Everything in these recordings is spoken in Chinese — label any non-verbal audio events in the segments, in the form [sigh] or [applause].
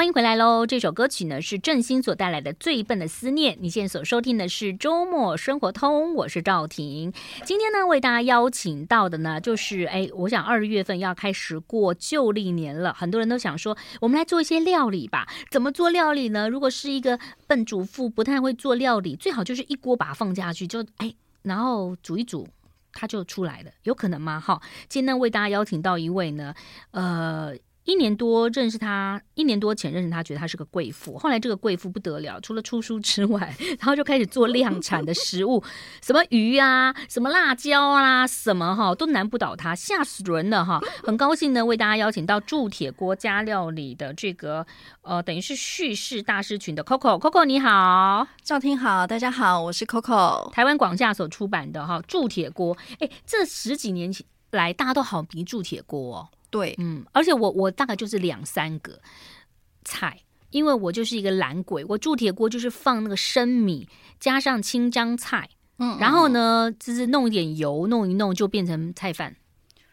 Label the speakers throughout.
Speaker 1: 欢迎回来喽！这首歌曲呢是郑兴所带来的《最笨的思念》。你现在所收听的是周末生活通，我是赵婷。今天呢，为大家邀请到的呢，就是哎，我想二月份要开始过旧历年了，很多人都想说，我们来做一些料理吧。怎么做料理呢？如果是一个笨主妇，不太会做料理，最好就是一锅把它放下去，就哎，然后煮一煮，它就出来了，有可能吗？哈，今天呢，为大家邀请到一位呢，呃。一年多认识他，一年多前认识他，觉得他是个贵妇。后来这个贵妇不得了，除了出书之外，然后就开始做量产的食物，[laughs] 什么鱼啊，什么辣椒啊，什么哈都难不倒他，吓死人了哈！[laughs] 很高兴呢，为大家邀请到铸铁锅家料理的这个呃，等于是叙事大师群的 Coco，Coco 你好，
Speaker 2: 赵婷好，大家好，我是 Coco，
Speaker 1: 台湾广架所出版的哈铸铁锅，哎，这十几年来大家都好迷铸铁锅哦。
Speaker 2: 对，
Speaker 1: 嗯，而且我我大概就是两三个菜，因为我就是一个懒鬼，我铸铁锅就是放那个生米，加上青江菜，嗯，然后呢，就是弄一点油，弄一弄就变成菜饭，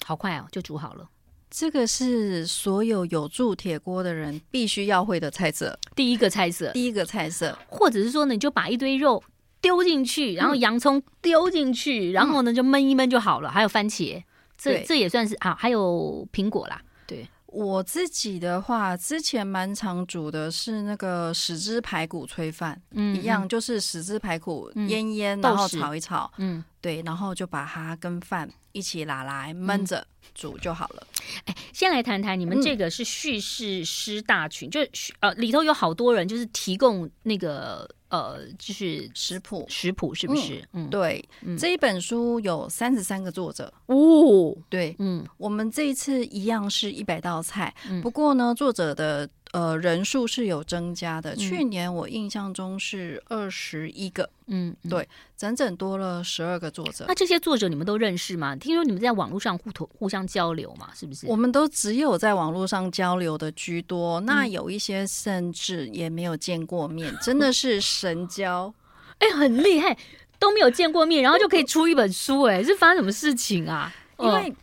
Speaker 1: 好快哦，就煮好了。
Speaker 2: 这个是所有有铸铁锅的人必须要会的菜色，
Speaker 1: 第一个菜色，
Speaker 2: 第一个菜色，
Speaker 1: 或者是说呢，你就把一堆肉丢进去，然后洋葱丢进去，嗯、然后呢就焖一焖就好了，还有番茄。这这也算是啊，还有苹果啦。对，
Speaker 2: 我自己的话，之前蛮常煮的是那个豉汁排骨炊饭，嗯，一样就是豉汁排骨腌腌，嗯、然后炒一炒，嗯，对，然后就把它跟饭一起拿来焖着煮就好了。
Speaker 1: 哎，先来谈谈你们这个是叙事师大群，嗯、就呃里头有好多人，就是提供那个。呃，就是
Speaker 2: 食谱，
Speaker 1: 食谱是不是？
Speaker 2: 嗯，对，嗯、这一本书有三十三个作者
Speaker 1: 哦。
Speaker 2: 对，嗯，我们这一次一样是一百道菜，嗯、不过呢，作者的。呃，人数是有增加的。去年我印象中是二十一个，嗯，对，整整多了十二个作者。
Speaker 1: 那这些作者你们都认识吗？听说你们在网络上互通互相交流嘛，是不是？
Speaker 2: 我们都只有在网络上交流的居多。那有一些甚至也没有见过面，嗯、真的是神交，[laughs]
Speaker 1: 哎、欸，很厉害，都没有见过面，然后就可以出一本书，哎，是发生什么事情啊？
Speaker 2: 因为。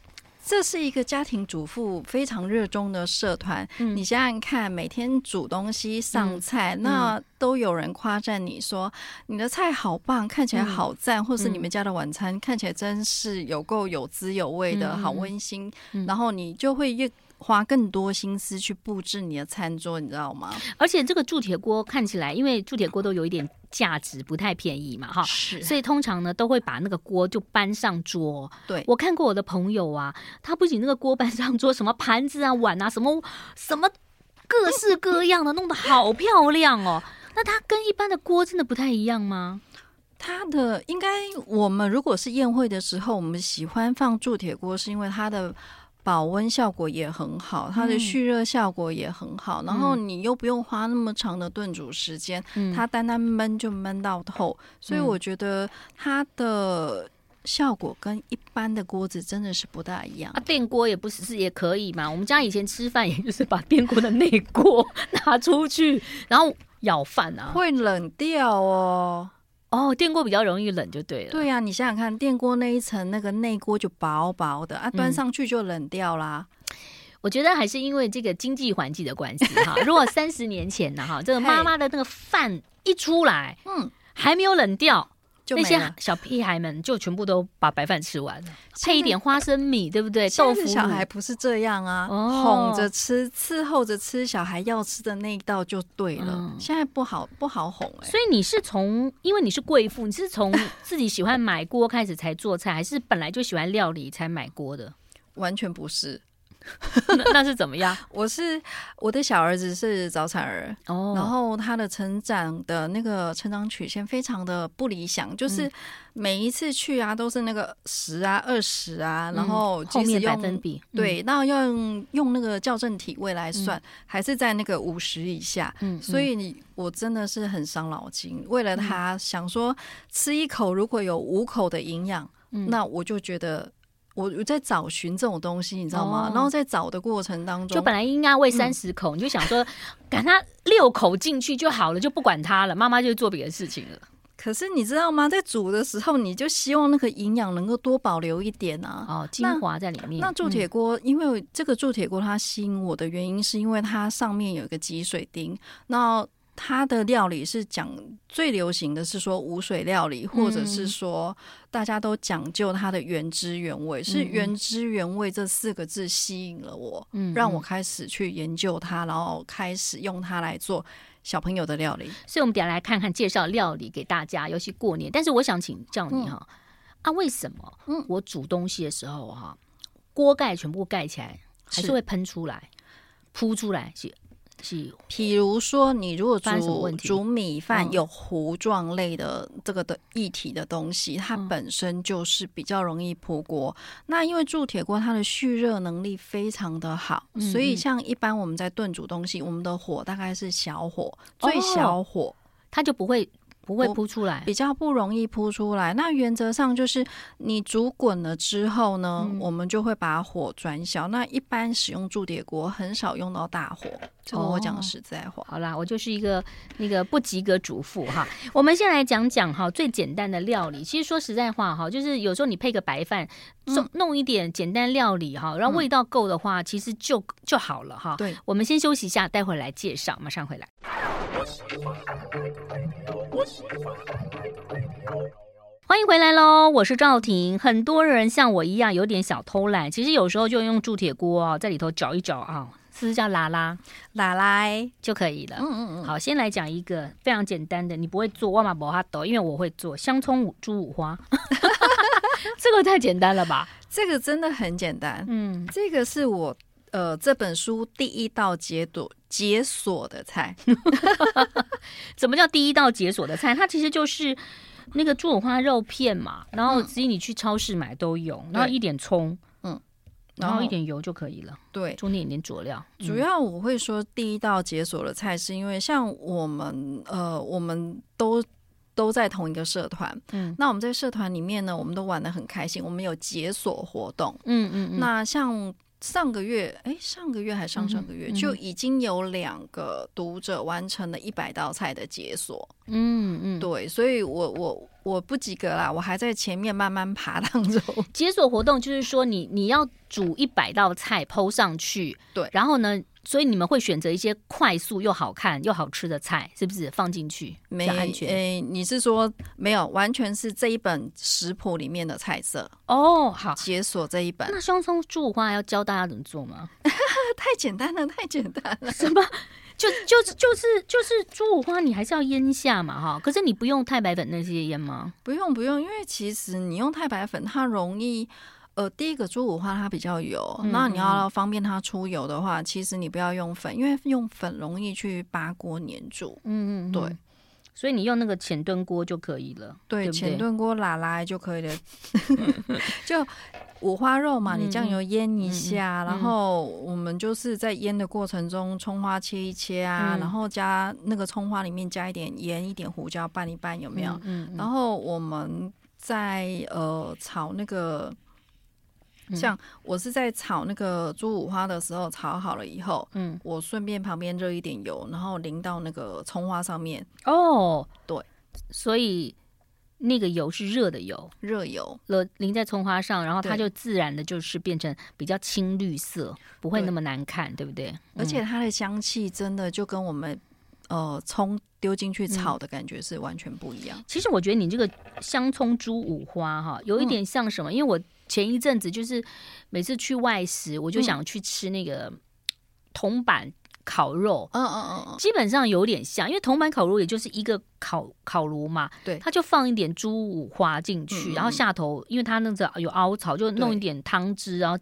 Speaker 2: 这是一个家庭主妇非常热衷的社团。嗯、你想想看，每天煮东西上菜，嗯、那都有人夸赞你说你的菜好棒，看起来好赞，嗯、或是你们家的晚餐看起来真是有够有滋有味的，嗯、好温馨。嗯、然后你就会越花更多心思去布置你的餐桌，你知道吗？
Speaker 1: 而且这个铸铁锅看起来，因为铸铁锅都有一点。价值不太便宜嘛，哈，是，所以通常呢都会把那个锅就搬上桌。
Speaker 2: 对，
Speaker 1: 我看过我的朋友啊，他不仅那个锅搬上桌，什么盘子啊、碗啊，什么什么各式各样的，弄得好漂亮哦。[laughs] 那它跟一般的锅真的不太一样吗？
Speaker 2: 它的应该，我们如果是宴会的时候，我们喜欢放铸铁锅，是因为它的。保温效果也很好，它的蓄热效果也很好，嗯、然后你又不用花那么长的炖煮时间，嗯、它单单焖就焖到透，所以我觉得它的效果跟一般的锅子真的是不大一样。
Speaker 1: 啊，电锅也不是是也可以嘛？我们家以前吃饭也就是把电锅的内锅 [laughs] 拿出去，然后舀饭啊，
Speaker 2: 会冷掉哦。
Speaker 1: 哦，电锅比较容易冷，就对了。
Speaker 2: 对呀、啊，你想想看，电锅那一层那个内锅就薄薄的啊，端上去就冷掉啦。
Speaker 1: 嗯、我觉得还是因为这个经济环境的关系哈。如果三十年前呢哈，这个妈妈的那个饭一出来，嗯，还没有冷掉。那些小屁孩们就全部都把白饭吃完了，配一点花生米，对不对？豆腐
Speaker 2: 小孩不是这样啊，哄着吃，伺候着吃，小孩要吃的那一道就对了。现在不好不好哄哎。
Speaker 1: 所以你是从，因为你是贵妇，你是从自己喜欢买锅开始才做菜，还是本来就喜欢料理才买锅的？
Speaker 2: 完全不是。
Speaker 1: 那，那是怎么样？[laughs]
Speaker 2: 我是我的小儿子是早产儿哦，然后他的成长的那个成长曲线非常的不理想，就是每一次去啊都是那个十啊二十啊，然后
Speaker 1: 后面百分比
Speaker 2: 对，那要用用那个校正体位来算，还是在那个五十以下，嗯，所以你我真的是很伤脑筋，为了他想说吃一口如果有五口的营养，那我就觉得。我我在找寻这种东西，你知道吗？哦、然后在找的过程当中，
Speaker 1: 就本来应该喂三十口，嗯、你就想说赶他六口进去就好了，就不管他了，妈妈就做别的事情了。
Speaker 2: 可是你知道吗？在煮的时候，你就希望那个营养能够多保留一点啊。
Speaker 1: 哦，精华在里面。
Speaker 2: 那铸铁锅，因为这个铸铁锅它吸引我的原因，是因为它上面有一个积水钉。那它的料理是讲最流行的是说无水料理，或者是说大家都讲究它的原汁原味，嗯、是原汁原味这四个字吸引了我，嗯，让我开始去研究它，然后开始用它来做小朋友的料理。
Speaker 1: 所以，我们等下来看看介绍料理给大家，尤其过年。但是，我想请教你哈，嗯、啊，为什么？嗯，我煮东西的时候哈，锅盖全部盖起来，还是会喷出来、扑出来？是。
Speaker 2: 譬如说，你如果煮煮米饭有糊状类的这个的液体的东西，它本身就是比较容易扑锅。那因为铸铁锅它的蓄热能力非常的好，所以像一般我们在炖煮东西，我们的火大概是小火，最小火，它就不会。
Speaker 1: 不会扑出来，
Speaker 2: 比较不容易扑出来。那原则上就是你煮滚了之后呢，嗯、我们就会把火转小。那一般使用铸铁锅很少用到大火，这个我讲实在话。
Speaker 1: 哦、好啦，我就是一个那个不及格主妇哈。[laughs] 我们先来讲讲哈最简单的料理。其实说实在话哈，就是有时候你配个白饭，弄弄一点简单料理哈，然后味道够的话，其实就就好了哈。
Speaker 2: 对，
Speaker 1: 我们先休息一下，待会儿来介绍，马上回来。欢迎回来喽！我是赵婷。很多人像我一样有点小偷懒，其实有时候就用铸铁锅啊，在里头搅一搅啊，是不是叫拉拉
Speaker 2: 拉拉
Speaker 1: 就可以了？嗯嗯嗯。好，先来讲一个非常简单的，你不会做，我嘛不哈抖，因为我会做香葱猪五花。[laughs] 这个太简单了吧？
Speaker 2: 这个真的很简单。嗯，这个是我呃这本书第一道解读。解锁的菜，[laughs]
Speaker 1: 怎么叫第一道解锁的菜？它其实就是那个猪五花肉片嘛，然后其实你去超市买都有，然后一点葱，嗯，然后一点油就可以了。
Speaker 2: 对，
Speaker 1: 中间一点佐料。
Speaker 2: 主要我会说第一道解锁的菜，是因为像我们呃，我们都都在同一个社团，嗯，那我们在社团里面呢，我们都玩的很开心，我们有解锁活动，嗯嗯嗯，那像。上个月，哎，上个月还上上个月，嗯、就已经有两个读者完成了一百道菜的解锁。嗯嗯，对，所以我我我不及格啦，我还在前面慢慢爬当中。
Speaker 1: 解锁活动就是说你，你你要煮一百道菜，PO 上去，
Speaker 2: 对，
Speaker 1: 然后呢？所以你们会选择一些快速又好看又好吃的菜，是不是放进去比较安全？
Speaker 2: 诶，你是说没有？完全是这一本食谱里面的菜色
Speaker 1: 哦。好，
Speaker 2: 解锁这一本。
Speaker 1: 那香葱猪五花要教大家怎么做吗？[laughs]
Speaker 2: 太简单了，太简单了。
Speaker 1: 什么？就就是就是就是猪五花，你还是要腌下嘛，哈。可是你不用太白粉那些腌吗？
Speaker 2: 不用不用，因为其实你用太白粉，它容易。呃，第一个猪五花它比较油，嗯、那你要方便它出油的话，其实你不要用粉，因为用粉容易去扒锅粘住。嗯嗯，对，
Speaker 1: 所以你用那个浅炖锅就可以了。
Speaker 2: 对，浅炖锅拉拉就可以了。[laughs] [laughs] 就五花肉嘛，你酱油腌一下，嗯、然后我们就是在腌的过程中，葱花切一切啊，嗯、然后加那个葱花里面加一点盐、一点胡椒拌一拌，有没有？嗯然后我们在呃炒那个。像我是在炒那个猪五花的时候，炒好了以后，嗯，我顺便旁边热一点油，然后淋到那个葱花上面。哦，对，
Speaker 1: 所以那个油是热的油，
Speaker 2: 热油
Speaker 1: 了淋在葱花上，然后它就自然的就是变成比较青绿色，不会那么难看，对，对不对？
Speaker 2: 而且它的香气真的就跟我们呃葱丢进去炒的感觉是完全不一样。
Speaker 1: 其实我觉得你这个香葱猪五花哈，有一点像什么？嗯、因为我。前一阵子就是每次去外食，我就想去吃那个铜板烤肉。嗯嗯嗯嗯，基本上有点像，因为铜板烤肉也就是一个烤烤炉嘛。对，他就放一点猪五花进去，嗯、然后下头，因为他那个有凹槽，就弄一点汤汁，然后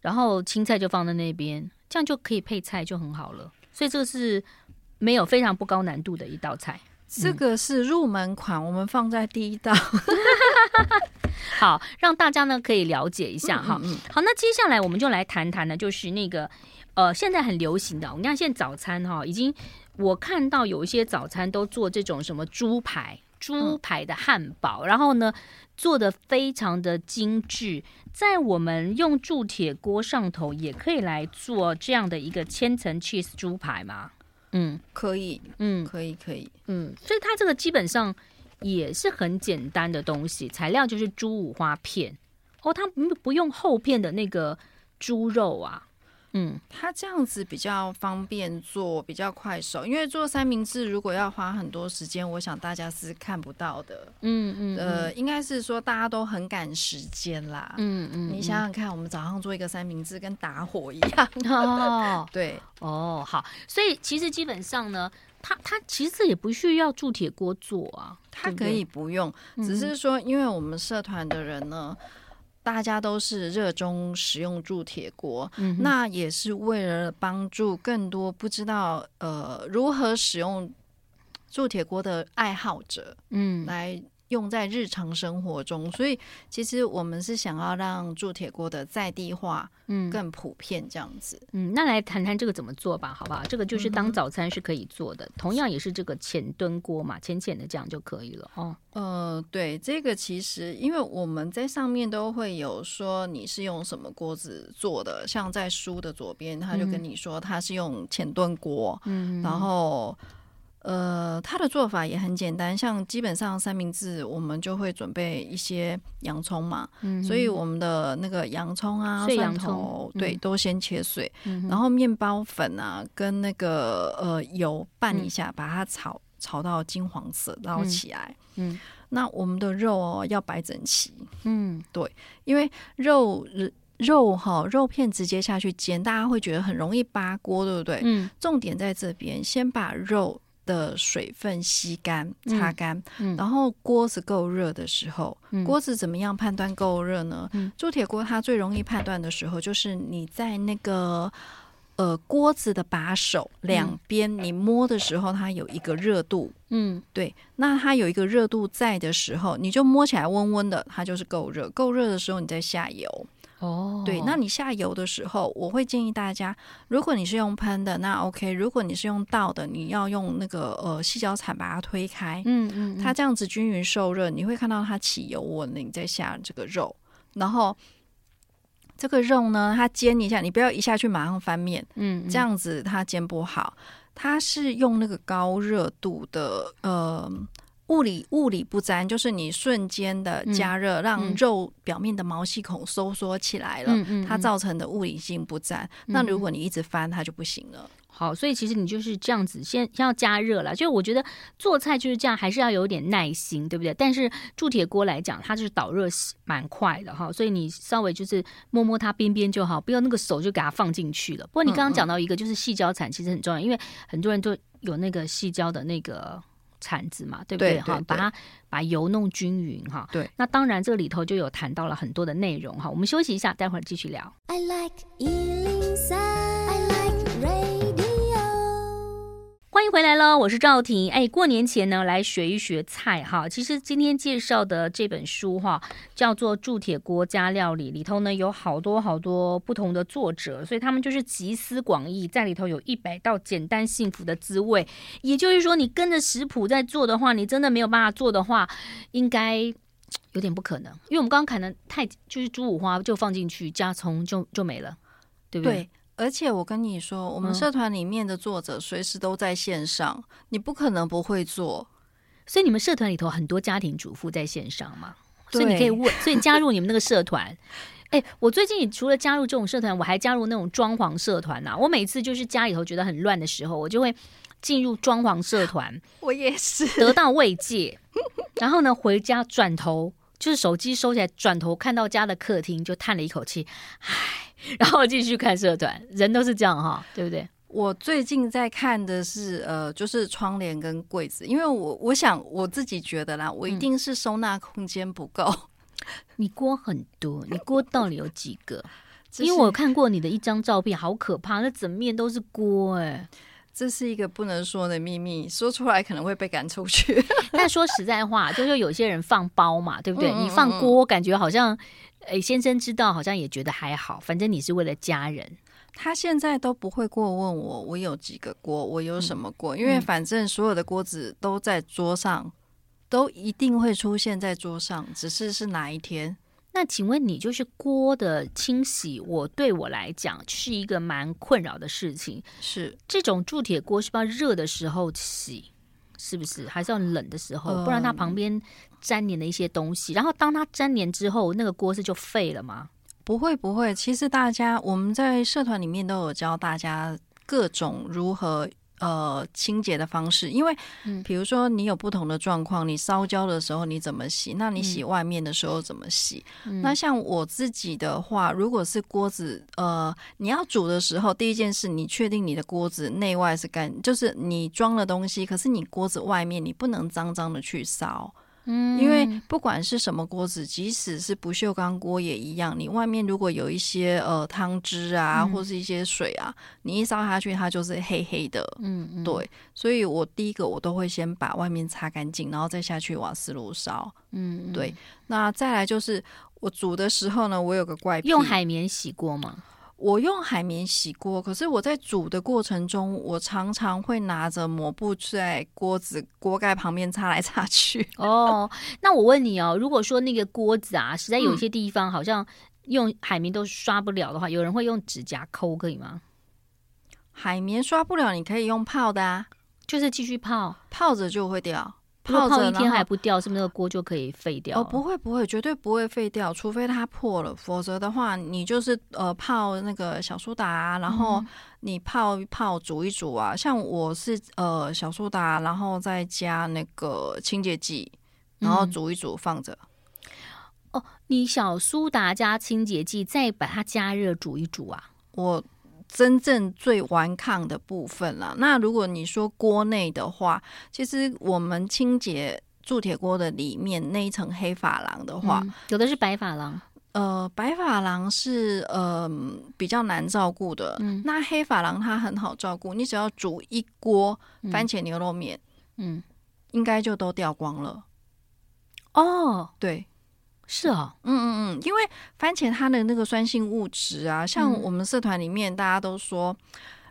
Speaker 1: 然后青菜就放在那边，这样就可以配菜，就很好了。所以这个是没有非常不高难度的一道菜。
Speaker 2: 这个是入门款，我们放在第一道。[laughs]
Speaker 1: 好，让大家呢可以了解一下哈。嗯嗯嗯好，那接下来我们就来谈谈呢，就是那个呃，现在很流行的，我们看现在早餐哈，已经我看到有一些早餐都做这种什么猪排、猪排的汉堡，嗯、然后呢做的非常的精致，在我们用铸铁锅上头也可以来做这样的一个千层 cheese 猪排吗？
Speaker 2: 嗯，可以，嗯，可以，可以，
Speaker 1: 嗯，所以它这个基本上也是很简单的东西，材料就是猪五花片。哦，它不不用厚片的那个猪肉啊。嗯，
Speaker 2: 它这样子比较方便做，比较快手。因为做三明治如果要花很多时间，我想大家是看不到的。
Speaker 1: 嗯嗯，
Speaker 2: 呃，应该是说大家都很赶时间啦。嗯嗯，你想想看，我们早上做一个三明治跟打火一样。[laughs] 哦，对，
Speaker 1: 哦，好。所以其实基本上呢，它它其实也不需要铸铁锅做啊，
Speaker 2: 它可以不用，只是说因为我们社团的人呢。大家都是热衷使用铸铁锅，嗯、那也是为了帮助更多不知道呃如何使用铸铁锅的爱好者，嗯，来。用在日常生活中，所以其实我们是想要让铸铁锅的在地化，嗯，更普遍这样子。
Speaker 1: 嗯，那来谈谈这个怎么做吧，好不好？这个就是当早餐是可以做的，嗯、同样也是这个浅炖锅嘛，浅浅的这样就可以了哦。
Speaker 2: 呃，对，这个其实因为我们在上面都会有说你是用什么锅子做的，像在书的左边，他就跟你说他是用浅炖锅，嗯，然后。呃，它的做法也很简单，像基本上三明治，我们就会准备一些洋葱嘛，嗯、所以我们的那个洋葱啊、蒜头，蒜头对，嗯、都先切碎，嗯、然后面包粉啊跟那个呃油拌一下，嗯、把它炒炒到金黄色，捞起来。嗯，嗯那我们的肉哦要摆整齐，嗯，对，因为肉肉哈肉片直接下去煎，大家会觉得很容易扒锅，对不对？嗯，重点在这边，先把肉。的水分吸干、擦干，然后锅子够热的时候，嗯、锅子怎么样判断够热呢？嗯、铸铁锅它最容易判断的时候，就是你在那个呃锅子的把手两边，你摸的时候，它有一个热度。嗯，对，那它有一个热度在的时候，你就摸起来温温的，它就是够热。够热的时候，你再下油。哦，对，那你下油的时候，我会建议大家，如果你是用喷的，那 OK；如果你是用倒的，你要用那个呃细胶铲把它推开，嗯嗯，它这样子均匀受热，你会看到它起油温了，你再下这个肉，然后这个肉呢，它煎一下，你不要一下去马上翻面，嗯，这样子它煎不好，它是用那个高热度的呃。物理物理不沾，就是你瞬间的加热，嗯、让肉表面的毛细孔收缩起来了，它造成的物理性不沾。嗯、那如果你一直翻，它就不行了。
Speaker 1: 好，所以其实你就是这样子，先先要加热了。就我觉得做菜就是这样，还是要有点耐心，对不对？但是铸铁锅来讲，它就是导热蛮快的哈，所以你稍微就是摸摸它边边就好，不要那个手就给它放进去了。不过你刚刚讲到一个，就是细胶铲其实很重要，因为很多人都有那个细胶的那个。铲子嘛，对不对？哈，把它把油弄均匀哈。对，那当然这里头就有谈到了很多的内容哈。我们休息一下，待会儿继续聊。I like 回来了，我是赵婷。哎，过年前呢，来学一学菜哈。其实今天介绍的这本书哈，叫做《铸铁锅家料理》，里头呢有好多好多不同的作者，所以他们就是集思广益，在里头有一百道简单幸福的滋味。也就是说，你跟着食谱在做的话，你真的没有办法做的话，应该有点不可能。因为我们刚刚砍的太就是猪五花，就放进去加葱就就没了，对不？对而且我跟你说，我们社团里面的作者随时都在线上，嗯、你不可能不会做。所以你们社团里头很多家庭主妇在线上嘛？所以你可以问，所以加入你们那个社团。哎，我最近除了加入这种社团，我还加入那种装潢社团呐、啊。我每次就是家里头觉得很乱的时候，我就会进入装潢社团。我也是得到慰藉，然后呢，回家转头就是手机收起来，转头看到家的客厅，就叹了一口气，唉。[laughs] 然后继续看社团，人都是这样哈，对不对？我最近在看的是呃，就是窗帘跟柜子，因为我我想我自己觉得啦，我一定是收纳空间不够。嗯、[laughs] 你锅很多，你锅到底有几个？因为我看过你的一张照片，好可怕，那整面都是锅哎。这是一个不能说的秘密，说出来可能会被赶出去。[laughs] 但说实在话，就是有些人放包嘛，对不对？嗯嗯嗯，你放锅，感觉好像。诶，先生知道好像也觉得还好，反正你是为了家人。他现在都不会过问我，我有几个锅，我有什么锅，嗯、因为反正所有的锅子都在桌上，都一定会出现在桌上，只是是哪一天。那请问你就是锅的清洗，我对我来讲是一个蛮困扰的事情。是这种铸铁锅是不是要热的时候洗？是不是？还是要冷的时候，不然它旁边粘连的一些东西。嗯、然后当它粘连之后，那个锅是就废了吗？
Speaker 2: 不会不会，其实大家我们在社团里面都有教大家各种如何。呃，清洁的方式，因为，比如说你有不同的状况，你烧焦的时候你怎么洗？那你洗外面的时候怎么洗？嗯、那像我自己的话，如果是锅子，呃，你要煮的时候，第一件事，你确定你的锅子内外是干，就是你装了东西，可是你锅子外面你不能脏脏的去烧。嗯，因为不管是什么锅子，即使是不锈钢锅也一样。你外面如果有一些呃汤汁啊，或是一些水啊，你一烧下去，它就是黑黑的。嗯嗯，对。所以我第一个我都会先把外面擦干净，然后再下去瓦斯炉烧。嗯，对。那再来就是我煮的时候呢，我有个怪癖，
Speaker 1: 用海绵洗锅吗？
Speaker 2: 我用海绵洗锅，可是我在煮的过程中，我常常会拿着抹布在锅子锅盖旁边擦来擦去。[laughs]
Speaker 1: 哦，那我问你哦，如果说那个锅子啊，实在有些地方好像用海绵都刷不了的话，嗯、有人会用指甲抠，可以吗？
Speaker 2: 海绵刷不了，你可以用泡的啊，
Speaker 1: 就是继续泡，
Speaker 2: 泡着就会掉。
Speaker 1: 泡泡一天还不掉，是不是那个锅就可以废掉？
Speaker 2: 哦，不会不会，绝对不会废掉，除非它破了，否则的话，你就是呃泡那个小苏打啊，然后你泡一泡煮一煮啊。像我是呃小苏打，然后再加那个清洁剂，然后煮一煮放着。
Speaker 1: 哦，你小苏打加清洁剂，再把它加热煮一煮啊？
Speaker 2: 我。真正最顽抗的部分了。那如果你说锅内的话，其实我们清洁铸铁锅的里面那一层黑珐琅的话，
Speaker 1: 嗯，有的是白珐琅。
Speaker 2: 呃，白珐琅是呃比较难照顾的。嗯，那黑珐琅它很好照顾，你只要煮一锅番茄牛肉面，嗯，应该就都掉光了。
Speaker 1: 哦，
Speaker 2: 对。
Speaker 1: 是啊，
Speaker 2: 嗯嗯嗯，因为番茄它的那个酸性物质啊，像我们社团里面大家都说，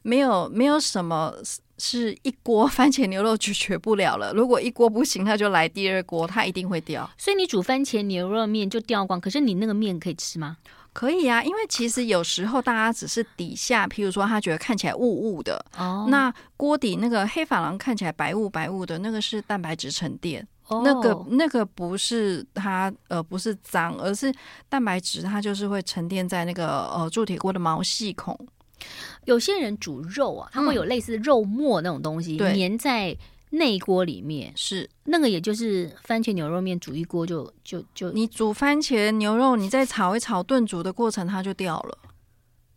Speaker 2: 没有没有什么是一锅番茄牛肉解决不了了。如果一锅不行，它就来第二锅，它一定会掉。
Speaker 1: 所以你煮番茄牛肉面就掉光，可是你那个面可以吃吗？
Speaker 2: 可以啊，因为其实有时候大家只是底下，譬如说他觉得看起来雾雾的，哦，那锅底那个黑珐琅看起来白雾白雾的，那个是蛋白质沉淀。那个那个不是它呃不是脏，而是蛋白质它就是会沉淀在那个呃铸铁锅的毛细孔。
Speaker 1: 有些人煮肉啊，它会有类似肉末那种东西粘在内锅里面，
Speaker 2: 是
Speaker 1: 那个也就是番茄牛肉面煮一锅就就就
Speaker 2: 你煮番茄牛肉，你再炒一炒炖煮的过程它就掉了。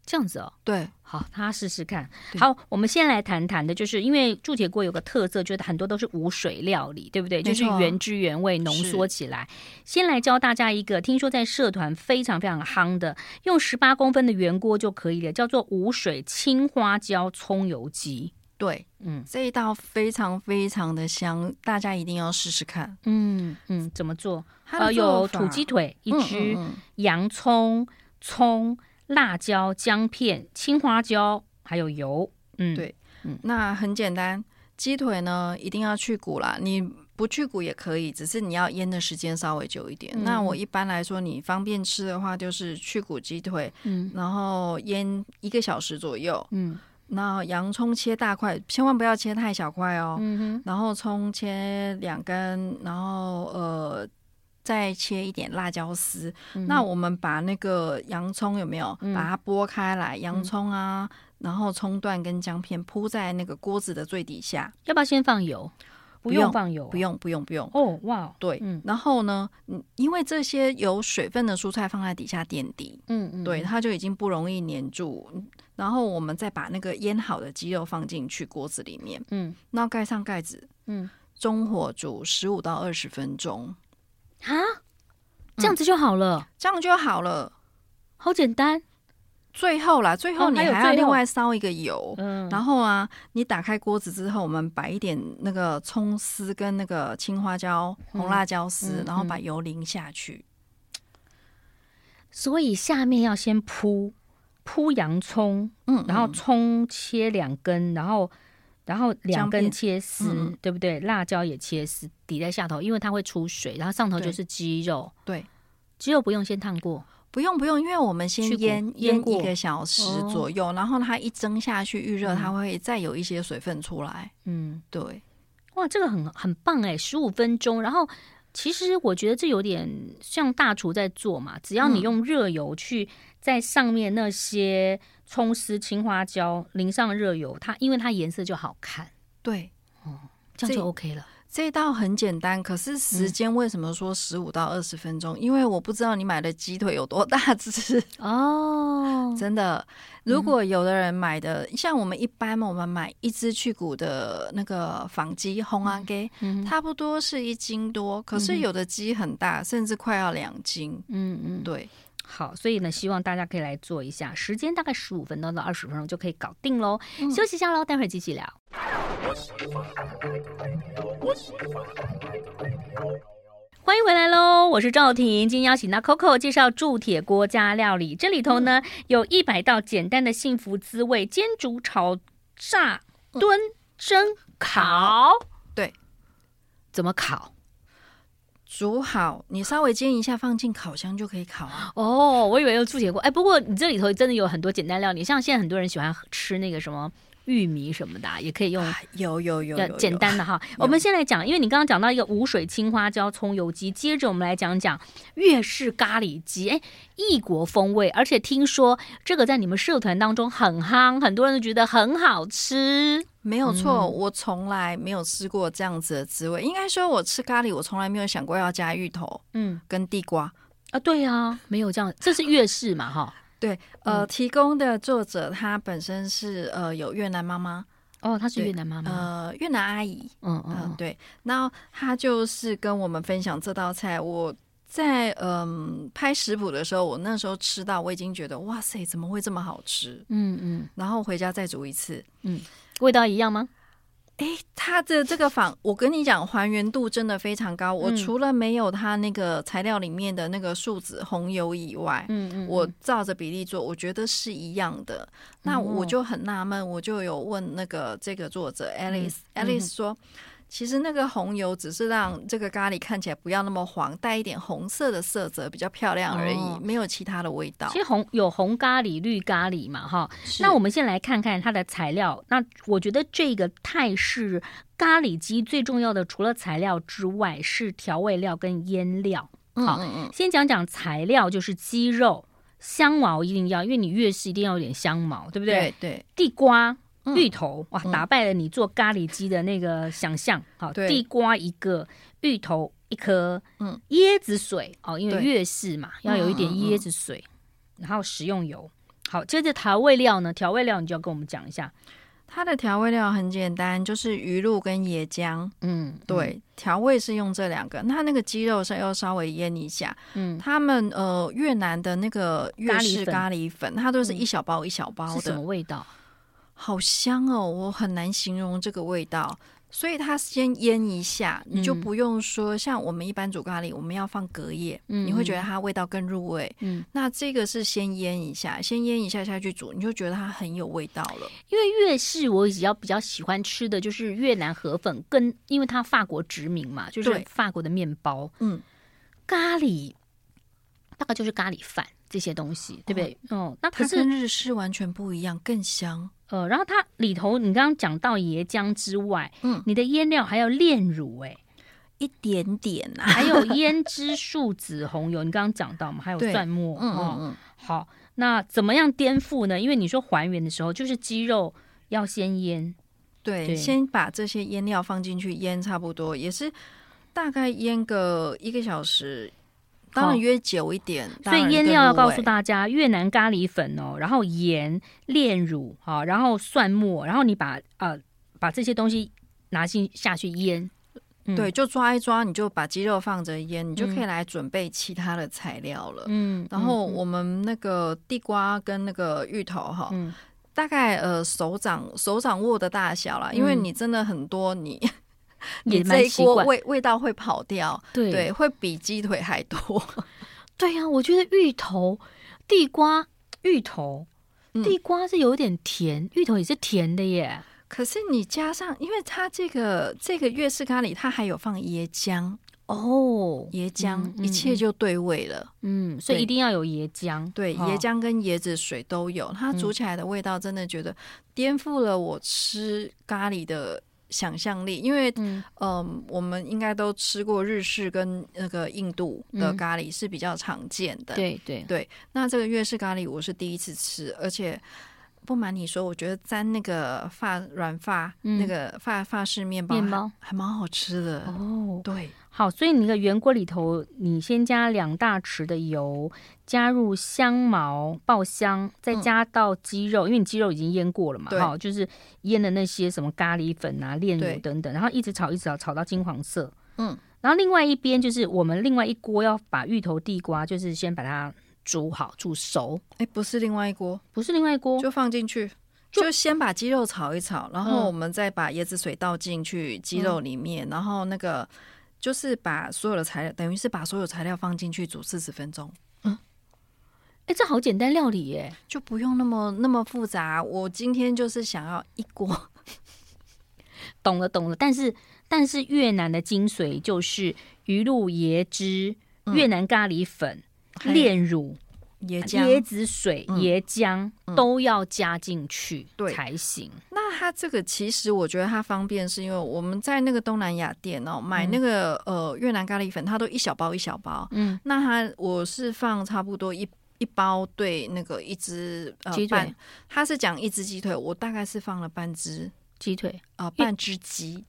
Speaker 1: 这样子哦，
Speaker 2: 对，
Speaker 1: 好，他试试看。好，我们先来谈谈的，就是因为铸铁锅有个特色，就是很多都是无水料理，对不对？就是原汁原味浓缩起来。先来教大家一个，听说在社团非常非常夯的，用十八公分的圆锅就可以了，叫做无水青花椒葱油鸡。
Speaker 2: 对，嗯，这一道非常非常的香，大家一定要试试看。
Speaker 1: 嗯嗯，怎么做？呃，有土鸡腿一只，嗯嗯嗯洋葱葱。辣椒、姜片、青花椒，还有油。嗯，
Speaker 2: 对，嗯，那很简单。鸡腿呢，一定要去骨啦。你不去骨也可以，只是你要腌的时间稍微久一点。嗯、那我一般来说，你方便吃的话，就是去骨鸡腿，嗯，然后腌一个小时左右，嗯，然后洋葱切大块，千万不要切太小块哦，嗯哼，然后葱切两根，然后呃。再切一点辣椒丝，嗯、那我们把那个洋葱有没有、嗯、把它剥开来？洋葱啊，嗯、然后葱段跟姜片铺在那个锅子的最底下。
Speaker 1: 要不要先放油？不用放油，
Speaker 2: 不用不用不用。
Speaker 1: 哦，哇，
Speaker 2: 对，嗯、然后呢，因为这些有水分的蔬菜放在底下垫底，嗯嗯，对，它就已经不容易粘住。然后我们再把那个腌好的鸡肉放进去锅子里面，嗯，然后盖上盖子，嗯，中火煮十五到二十分钟。
Speaker 1: 啊，这样子就好了，
Speaker 2: 嗯，这样就好了，
Speaker 1: 好简单。
Speaker 2: 最后啦，最后你还要另外烧一个油，嗯，然后啊，你打开锅子之后，我们摆一点那个葱丝跟那个青花椒、红辣椒丝，嗯，然后把油淋下去。
Speaker 1: 所以下面要先铺铺洋葱，嗯，然后葱切两根，然后。然后两根切丝，嗯、对不对？辣椒也切丝，抵在下头，因为它会出水。然后上头就是鸡肉，
Speaker 2: 对，
Speaker 1: 鸡肉不用先烫过，
Speaker 2: 不用不用，因为我们先腌腌一个小时左右，哦、然后它一蒸下去预热，嗯、它会再有一些水分出来。嗯，对。
Speaker 1: 哇，这个很很棒哎，十五分钟。然后其实我觉得这有点像大厨在做嘛，只要你用热油去在上面那些葱丝、青花椒淋上热油，它因为它颜色就好看。
Speaker 2: 对，
Speaker 1: 哦，这样就 OK 了。
Speaker 2: 这道很简单，可是时间为什么说十五到二十分钟？嗯。因为我不知道你买的鸡腿有多大只 [laughs]
Speaker 1: 哦。
Speaker 2: 真的，如果有的人买的，嗯、像我们一般我们买一只去骨的那个仿鸡红阿鸡，差不多是一斤多。可是有的鸡很大，嗯、甚至快要两斤。
Speaker 1: 嗯嗯，
Speaker 2: 对。
Speaker 1: 好，所以呢，希望大家可以来做一下，时间大概十五分钟到二十分钟就可以搞定喽。嗯。休息一下喽，待会儿继续聊。欢迎回来喽，我是赵婷。今天邀请到 Coco 介绍铸铁锅加料理，这里头呢有一百道简单的幸福滋味：煎、煮、炒、炸、炖、蒸、烤。
Speaker 2: 对，
Speaker 1: 怎么烤？
Speaker 2: 煮好，你稍微煎一下，放进烤箱就可以烤啊。
Speaker 1: 哦，我以为有铸铁锅。哎，不过你这里头真的有很多简单料理，像现在很多人喜欢吃那个什么玉米什么的，也可以用。
Speaker 2: 有有有，
Speaker 1: 简单的哈。我们先来讲，因为你刚刚讲到一个无水青花椒葱油鸡，接着我们来讲讲粤式咖喱鸡。哎，异国风味，而且听说这个在你们社团当中很夯，很多人都觉得很好吃。
Speaker 2: 没有错，嗯、我从来没有吃过这样子的滋味。应该说，我吃咖喱，我从来没有想过要加芋头，嗯，跟地瓜
Speaker 1: 啊。对啊，没有这样，这是粤式嘛，哈。
Speaker 2: 对，呃，提供的作者他本身是呃有越南妈妈
Speaker 1: 哦，她是越南妈妈，
Speaker 2: 呃，越南阿姨，
Speaker 1: 嗯嗯、
Speaker 2: 呃，对。然后他就是跟我们分享这道菜。我在嗯、呃、拍食谱的时候，我那时候吃到，我已经觉得哇塞，怎么会这么好吃？
Speaker 1: 嗯嗯。
Speaker 2: 然后回家再煮一次，
Speaker 1: 嗯。味道一样吗？
Speaker 2: 哎，它的这个仿，我跟你讲，还原度真的非常高。我除了没有它那个材料里面的那个树脂红油以外，嗯嗯，我照着比例做，我觉得是一样的。那我就很纳闷，我就有问那个这个作者 Alice，Alice 说。其实那个红油只是让这个咖喱看起来不要那么黄，带一点红色的色泽，比较漂亮而已，哦、没有其他的味道。
Speaker 1: 其实红有红咖喱、绿咖喱嘛，哈。那我们先来看看它的材料。那我觉得这个泰式咖喱鸡最重要的，除了材料之外，是调味料跟腌料。好，嗯嗯嗯，先讲讲材料，就是鸡肉、香茅一定要，因为你粤式一定要有点香茅，对不对？
Speaker 2: 对，对。
Speaker 1: 地瓜。芋头哇，打败了你做咖喱鸡的那个想象。好，地瓜一个，芋头一颗，嗯，椰子水哦，因为粤式嘛，要有一点椰子水，然后食用油。好，接着调味料呢？调味料你就要跟我们讲一下。
Speaker 2: 它的调味料很简单，就是鱼露跟椰浆。嗯，对，调味是用这两个。那那个鸡肉是要稍微腌一下。嗯，他们呃越南的那个粤式咖喱粉，它都是一小包一小包的。
Speaker 1: 什么味道？
Speaker 2: 好香哦，我很难形容这个味道，所以它先腌一下，你就不用说像我们一般煮咖喱，我们要放隔夜，嗯，你会觉得它味道更入味。嗯，那这个是先腌一下，先腌一下下去煮，你就觉得它很有味道了。
Speaker 1: 因为粤式我比较比较喜欢吃的就是越南河粉，跟因为它法国殖民嘛，就是法国的面包。嗯，咖喱大概就是咖喱饭这些东西，对不对？哦，哦，那可是
Speaker 2: 它跟日式完全不一样，更香。
Speaker 1: 呃，然后它里头，你刚刚讲到椰浆之外，嗯，你的腌料还要炼乳，哎，
Speaker 2: 一点点啊，
Speaker 1: 还有 [laughs] 胭脂树脂红油，你刚刚讲到嘛，还有蒜末，嗯嗯嗯，好，那怎么样颠覆呢？因为你说还原的时候，就是鸡肉要先腌，
Speaker 2: 对，对先把这些腌料放进去腌，差不多也是大概腌个一个小时。当然约久一点，
Speaker 1: 所以腌料要告诉大家，越南咖喱粉哦，然后盐、炼乳，好，然后蒜末，然后你把呃把这些东西拿进下去腌，
Speaker 2: 嗯、对，就抓一抓，你就把鸡肉放着腌，你就可以来准备其他的材料了。嗯，然后我们那个地瓜跟那个芋头哈，嗯、大概呃手掌手掌握的大小啦，因为你真的很多你。[laughs] 你这一锅味味道会跑掉，对对，会比鸡腿还多。[laughs]
Speaker 1: 对呀、啊，我觉得芋头、地瓜、芋头、地瓜是有点甜，嗯、芋头也是甜的耶。
Speaker 2: 可是你加上，因为它这个这个粤式咖喱，它还有放椰浆
Speaker 1: 哦，
Speaker 2: 椰浆，嗯、一切就对味了。
Speaker 1: 嗯，所以一定要有椰浆。
Speaker 2: 对，椰浆跟椰子水都有，它煮起来的味道真的觉得颠覆了我吃咖喱的。想象力，因为
Speaker 1: 嗯、
Speaker 2: 呃，我们应该都吃过日式跟那个印度的咖喱是比较常见的。
Speaker 1: 对对。
Speaker 2: 对，那这个粤式咖喱我是第一次吃，而且不瞒你说，我觉得沾那个发软发、嗯、那个发发式面包，面包。还蛮好吃的。
Speaker 1: 哦。
Speaker 2: 对。
Speaker 1: 好，所以你那个圆锅里头，你先加两大匙的油，加入香茅爆香，再加到鸡肉，嗯、因为你鸡肉已经腌过了嘛，好，就是腌的那些什么咖喱粉啊、炼乳等等，然后一直炒，一直炒，炒到金黄色。嗯，然后另外一边就是我们另外一锅要把芋头地瓜，就是先把它煮好、煮熟。
Speaker 2: 哎，不是另外一锅，
Speaker 1: 不是另外一锅，
Speaker 2: 就放进去，就先把鸡肉炒一炒，然后我们再把椰子水倒进去鸡肉里面，嗯、然后那个。就是把所有的材料，等于是把所有材料放进去煮四十分钟。
Speaker 1: 嗯，哎、欸，这好简单料理耶，
Speaker 2: 就不用那么那么复杂。我今天就是想要一锅，[laughs]
Speaker 1: 懂了懂了。但是但是越南的精髓就是鱼露、椰汁、越南咖喱粉、炼、嗯、乳。
Speaker 2: 椰浆
Speaker 1: 椰子水、椰浆、嗯、都要加进去才行。
Speaker 2: 那它这个其实我觉得它方便，是因为我们在那个东南亚店哦买那个、嗯、呃越南咖喱粉，它都一小包一小包。嗯，那它我是放差不多一一包对那个一只呃鸡腿，它是讲一只鸡腿，我大概是放了半只
Speaker 1: 鸡腿
Speaker 2: 啊、呃，半只鸡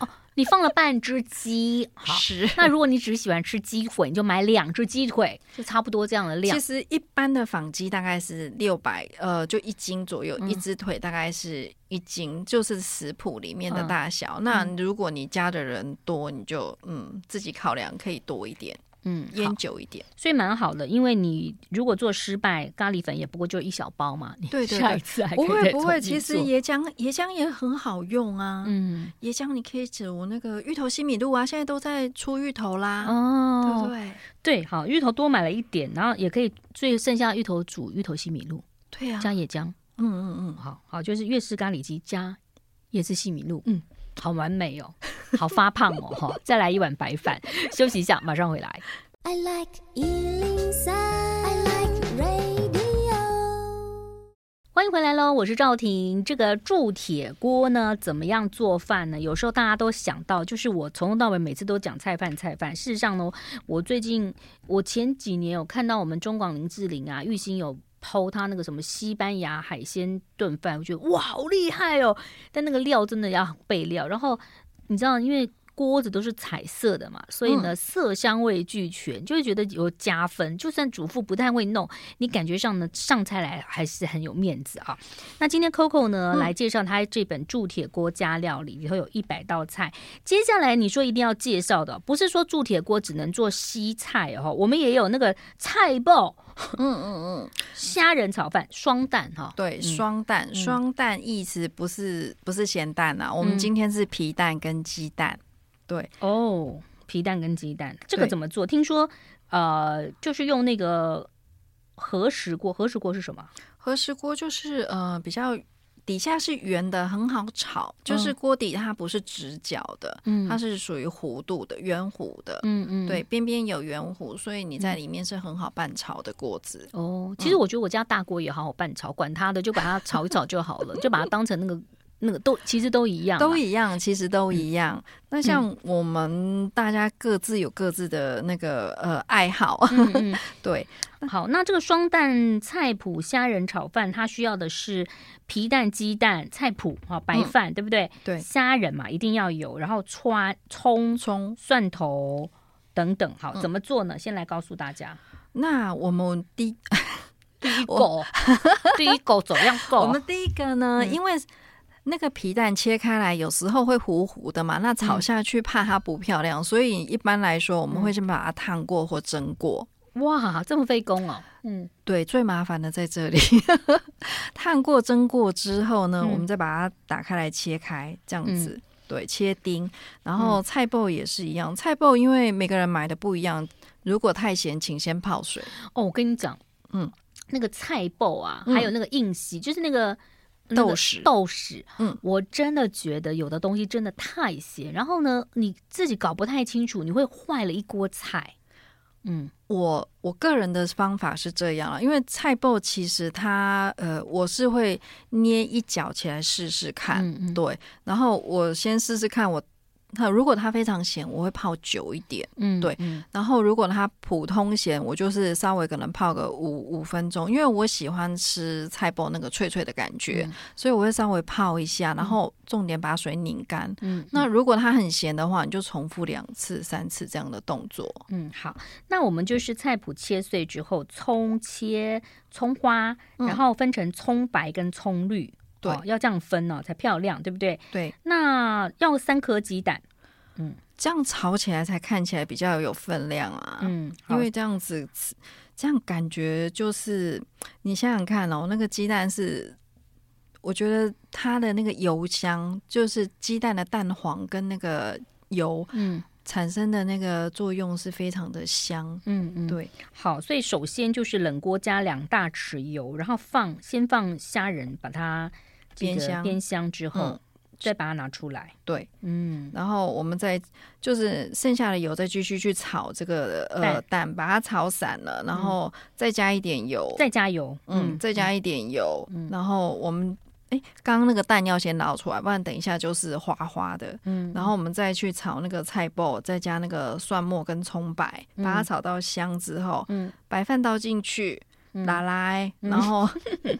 Speaker 1: 哦。你放了半只鸡，是。那如果你只喜欢吃鸡腿，你就买两只鸡腿，就差不多这样的量。
Speaker 2: 其实一般的仿鸡大概是六百，呃，就一斤左右，嗯、一只腿大概是一斤，就是食谱里面的大小。嗯、那如果你家的人多，你就嗯自己考量可以多一点。嗯，腌久一点，
Speaker 1: 所以蛮好的。因为你如果做失败，咖喱粉也不过就一小包嘛。
Speaker 2: 对对对，
Speaker 1: 下一次还
Speaker 2: 不会不会。其实椰浆椰浆也很好用啊。
Speaker 1: 嗯，
Speaker 2: 椰浆你可以煮那个芋头西米露啊，现在都在出芋头啦。哦，对对
Speaker 1: 对，好，芋头多买了一点，然后也可以最剩下芋头煮芋头西米露。
Speaker 2: 对呀、啊，
Speaker 1: 加椰浆。嗯嗯嗯，好好，就是粤式咖喱鸡加椰子西米露。嗯，好完美哦。好发胖哦，哈！再来一碗白饭，休息一下，马上回来。I like 103, I like radio。欢迎回来喽，我是赵婷。这个铸铁锅呢，怎么样做饭呢？有时候大家都想到，就是我从头到尾每次都讲菜饭菜饭。事实上呢，我最近我前几年有看到我们中广林志玲啊，玉兴有偷他那个什么西班牙海鲜炖饭，我觉得哇，好厉害哦！但那个料真的要备料，然后。你知道，因为锅子都是彩色的嘛，所以呢，色香味俱全，就会觉得有加分。就算主妇不太会弄，你感觉上呢，上菜来还是很有面子啊。那今天 Coco 呢来介绍他这本铸铁锅加料理，里头有一百道菜。接下来你说一定要介绍的，不是说铸铁锅只能做西菜哦，我们也有那个菜爆。嗯嗯嗯，虾仁炒饭双蛋哈，
Speaker 2: 对，双蛋双蛋意思不是不是咸蛋啊，我们今天是皮蛋跟鸡蛋，对
Speaker 1: 哦，皮蛋跟鸡蛋这个怎么做？听说呃，就是用那个和食锅，和食锅是什么？
Speaker 2: 和食锅就是呃比较。底下是圆的，很好炒，就是锅底它不是直角的，嗯，它是属于弧度的，圆弧的，嗯嗯，对，边边有圆弧，所以你在里面是很好拌炒的锅子。
Speaker 1: 哦，其实我觉得我家大锅也好好拌炒，管它的，就把它炒一炒就好了，[laughs] 就把它当成那个。那个都其实都一样，
Speaker 2: 都一样，其实都一样。嗯、那像我们大家各自有各自的那个呃爱好，嗯嗯 [laughs] 对。
Speaker 1: 好，那这个双蛋菜脯虾仁炒饭，它需要的是皮蛋、鸡蛋、菜脯啊、白饭，嗯、对不对？
Speaker 2: 对，
Speaker 1: 虾仁嘛一定要有，然后葱、葱、葱、蒜头等等。好，怎么做呢？嗯、先来告诉大家。
Speaker 2: 那我们第一 [laughs]
Speaker 1: 第一个第一个怎样 [laughs] 做？
Speaker 2: 我们第一个呢，嗯、因为。那个皮蛋切开来，有时候会糊糊的嘛，那炒下去怕它不漂亮，嗯、所以一般来说我们会先把它烫过或蒸过。
Speaker 1: 哇，这么费工哦！嗯，
Speaker 2: 对，最麻烦的在这里，[laughs] 烫过蒸过之后呢，嗯、我们再把它打开来切开，这样子，嗯、对，切丁。然后菜脯也是一样，菜脯因为每个人买的不一样，如果太咸，请先泡水。
Speaker 1: 哦，我跟你讲，嗯，那个菜脯啊，还有那个硬席，嗯、就是那个。豆豉，豆豉，嗯，我真的觉得有的东西真的太咸，然后呢，你自己搞不太清楚，你会坏了一锅菜。
Speaker 2: 嗯，我我个人的方法是这样了，因为菜爆其实它呃，我是会捏一角起来试试看，嗯嗯。对，然后我先试试看我。它如果它非常咸，我会泡久一点，嗯，对。嗯、然后如果它普通咸，我就是稍微可能泡个五五分钟，因为我喜欢吃菜脯那个脆脆的感觉，嗯、所以我会稍微泡一下，然后重点把水拧干。嗯，那如果它很咸的话，你就重复两次、三次这样的动作。
Speaker 1: 嗯，好。那我们就是菜脯切碎之后，葱切葱花，然后分成葱白跟葱绿。对、哦，要这样分呢、哦，才漂亮，对不对？
Speaker 2: 对。
Speaker 1: 那要三颗鸡蛋，
Speaker 2: 嗯，这样炒起来才看起来比较有分量啊。嗯，因为这样子，这样感觉就是，你想想看哦，那个鸡蛋是，我觉得它的那个油香，就是鸡蛋的蛋黄跟那个油，嗯。产生的那个作用是非常的香，嗯嗯，对，
Speaker 1: 好，所以首先就是冷锅加两大匙油，然后放先放虾仁，把它煸香，煸香之后、嗯、再把它拿出来，
Speaker 2: 对，嗯，然后我们再就是剩下的油再继续去炒这个呃蛋，把它炒散了，然后再加一点油，
Speaker 1: 再加油，
Speaker 2: 嗯，嗯。再加一点油，嗯、然后我们。哎，刚刚那个蛋要先捞出来，不然等一下就是花花的。嗯，然后我们再去炒那个菜脯，再加那个蒜末跟葱白，把它炒到香之后，嗯，白饭倒进去，拉拉，然后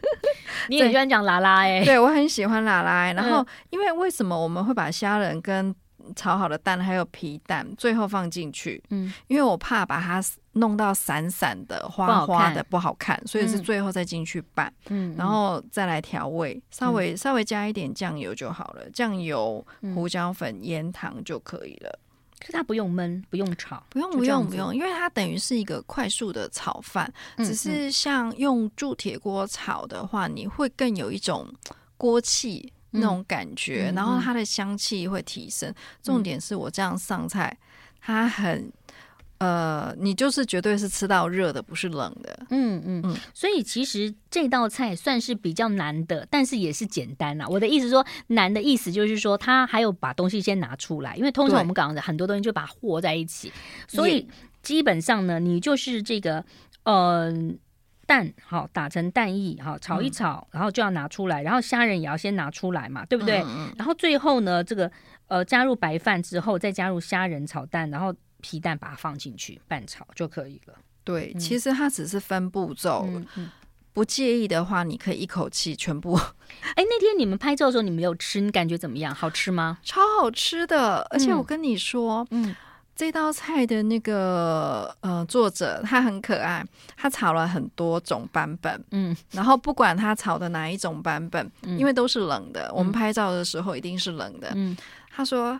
Speaker 2: [laughs]
Speaker 1: 你也喜欢讲拉拉哎，
Speaker 2: 对我很喜欢拉拉。然后，因为为什么我们会把虾仁跟炒好的蛋还有皮蛋最后放进去？嗯，因为我怕把它。弄到散散的、花花的不好看，所以是最后再进去拌，嗯，然后再来调味，稍微稍微加一点酱油就好了，酱油、胡椒粉、盐、糖就可以了。
Speaker 1: 可是它不用焖，不用炒，
Speaker 2: 不用不用不用，因为它等于是一个快速的炒饭，只是像用铸铁锅炒的话，你会更有一种锅气那种感觉，然后它的香气会提升。重点是我这样上菜，它很。呃，你就是绝对是吃到热的，不是冷的。
Speaker 1: 嗯嗯嗯，所以其实这道菜算是比较难的，但是也是简单啦。我的意思说，难的意思就是说，它还有把东西先拿出来，因为通常我们讲的很多东西就把它和在一起，所以基本上呢，你就是这个呃蛋好打成蛋液好炒一炒，然后就要拿出来，然后虾仁也要先拿出来嘛，对不对？然后最后呢，这个呃加入白饭之后，再加入虾仁炒蛋，然后。皮蛋把它放进去拌炒就可以了。
Speaker 2: 对，嗯、其实它只是分步骤。不介意的话，你可以一口气全部。[laughs]
Speaker 1: 哎，那天你们拍照的时候，你没有吃，你感觉怎么样？好吃吗？
Speaker 2: 超好吃的！而且我跟你说，嗯，这道菜的那个呃作者他很可爱，他炒了很多种版本。嗯，然后不管他炒的哪一种版本，嗯、因为都是冷的，我们拍照的时候一定是冷的。嗯，他说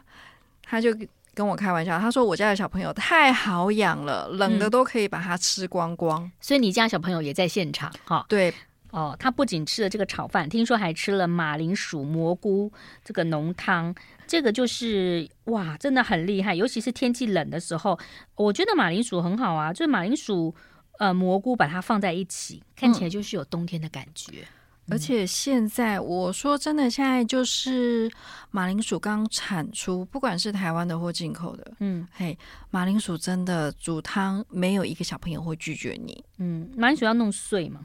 Speaker 2: 他就。跟我开玩笑，他说我家的小朋友太好养了，冷的都可以把它吃光光。嗯，
Speaker 1: 所以你家小朋友也在现场哈？
Speaker 2: 对，
Speaker 1: 哦，他不仅吃了这个炒饭，听说还吃了马铃薯蘑菇这个浓汤，这个就是哇，真的很厉害。尤其是天气冷的时候，我觉得马铃薯很好啊，就是马铃薯呃蘑菇把它放在一起，看起来就是有冬天的感觉。嗯
Speaker 2: 而且现在我说真的，现在就是马铃薯刚产出，不管是台湾的或进口的，嗯，嘿，马铃薯真的煮汤没有一个小朋友会拒绝你。
Speaker 1: 嗯，马铃薯要弄碎吗？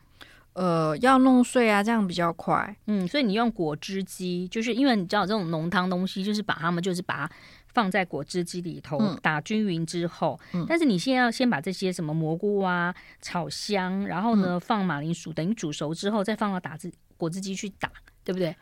Speaker 2: 呃，要弄碎啊，这样比较快。
Speaker 1: 嗯，所以你用果汁机，就是因为你知道这种浓汤东西，就是把它们就是把它。放在果汁机里头打均匀之后，嗯、但是你现在要先把这些什么蘑菇啊炒香，然后呢、嗯、放马铃薯，等于煮熟之后再放到打汁果汁机去打，对不对？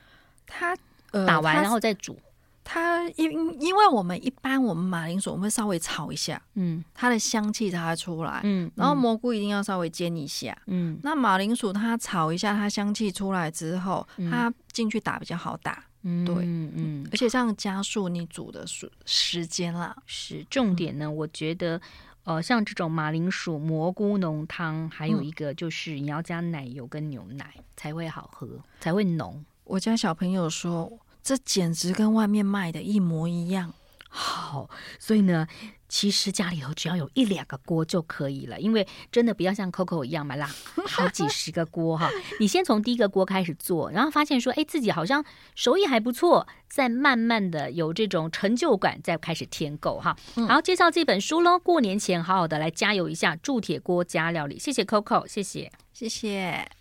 Speaker 2: 它、呃、
Speaker 1: 打完然后再煮。
Speaker 2: 它因因为我们一般我们马铃薯我们会稍微炒一下，嗯，它的香气才会出来，嗯，然后蘑菇一定要稍微煎一下，嗯，那马铃薯它炒一下，它香气出来之后，它进去打比较好打。嗯，对，嗯嗯，而且这样加速你煮的时时间啦。
Speaker 1: 是重点呢。我觉得，呃，像这种马铃薯蘑菇浓汤，还有一个就是你要加奶油跟牛奶才会好喝，才会浓。
Speaker 2: 我家小朋友说，这简直跟外面卖的一模一样。
Speaker 1: 好，所以呢，其实家里头只要有一两个锅就可以了，因为真的不要像 Coco 一样嘛，啦，[laughs] 好几十个锅哈。你先从第一个锅开始做，然后发现说，哎，自己好像手艺还不错，再慢慢的有这种成就感，再开始添购哈。好，介绍这本书喽，过年前好好的来加油一下铸铁锅加料理。谢谢 Coco，谢谢，
Speaker 2: 谢谢。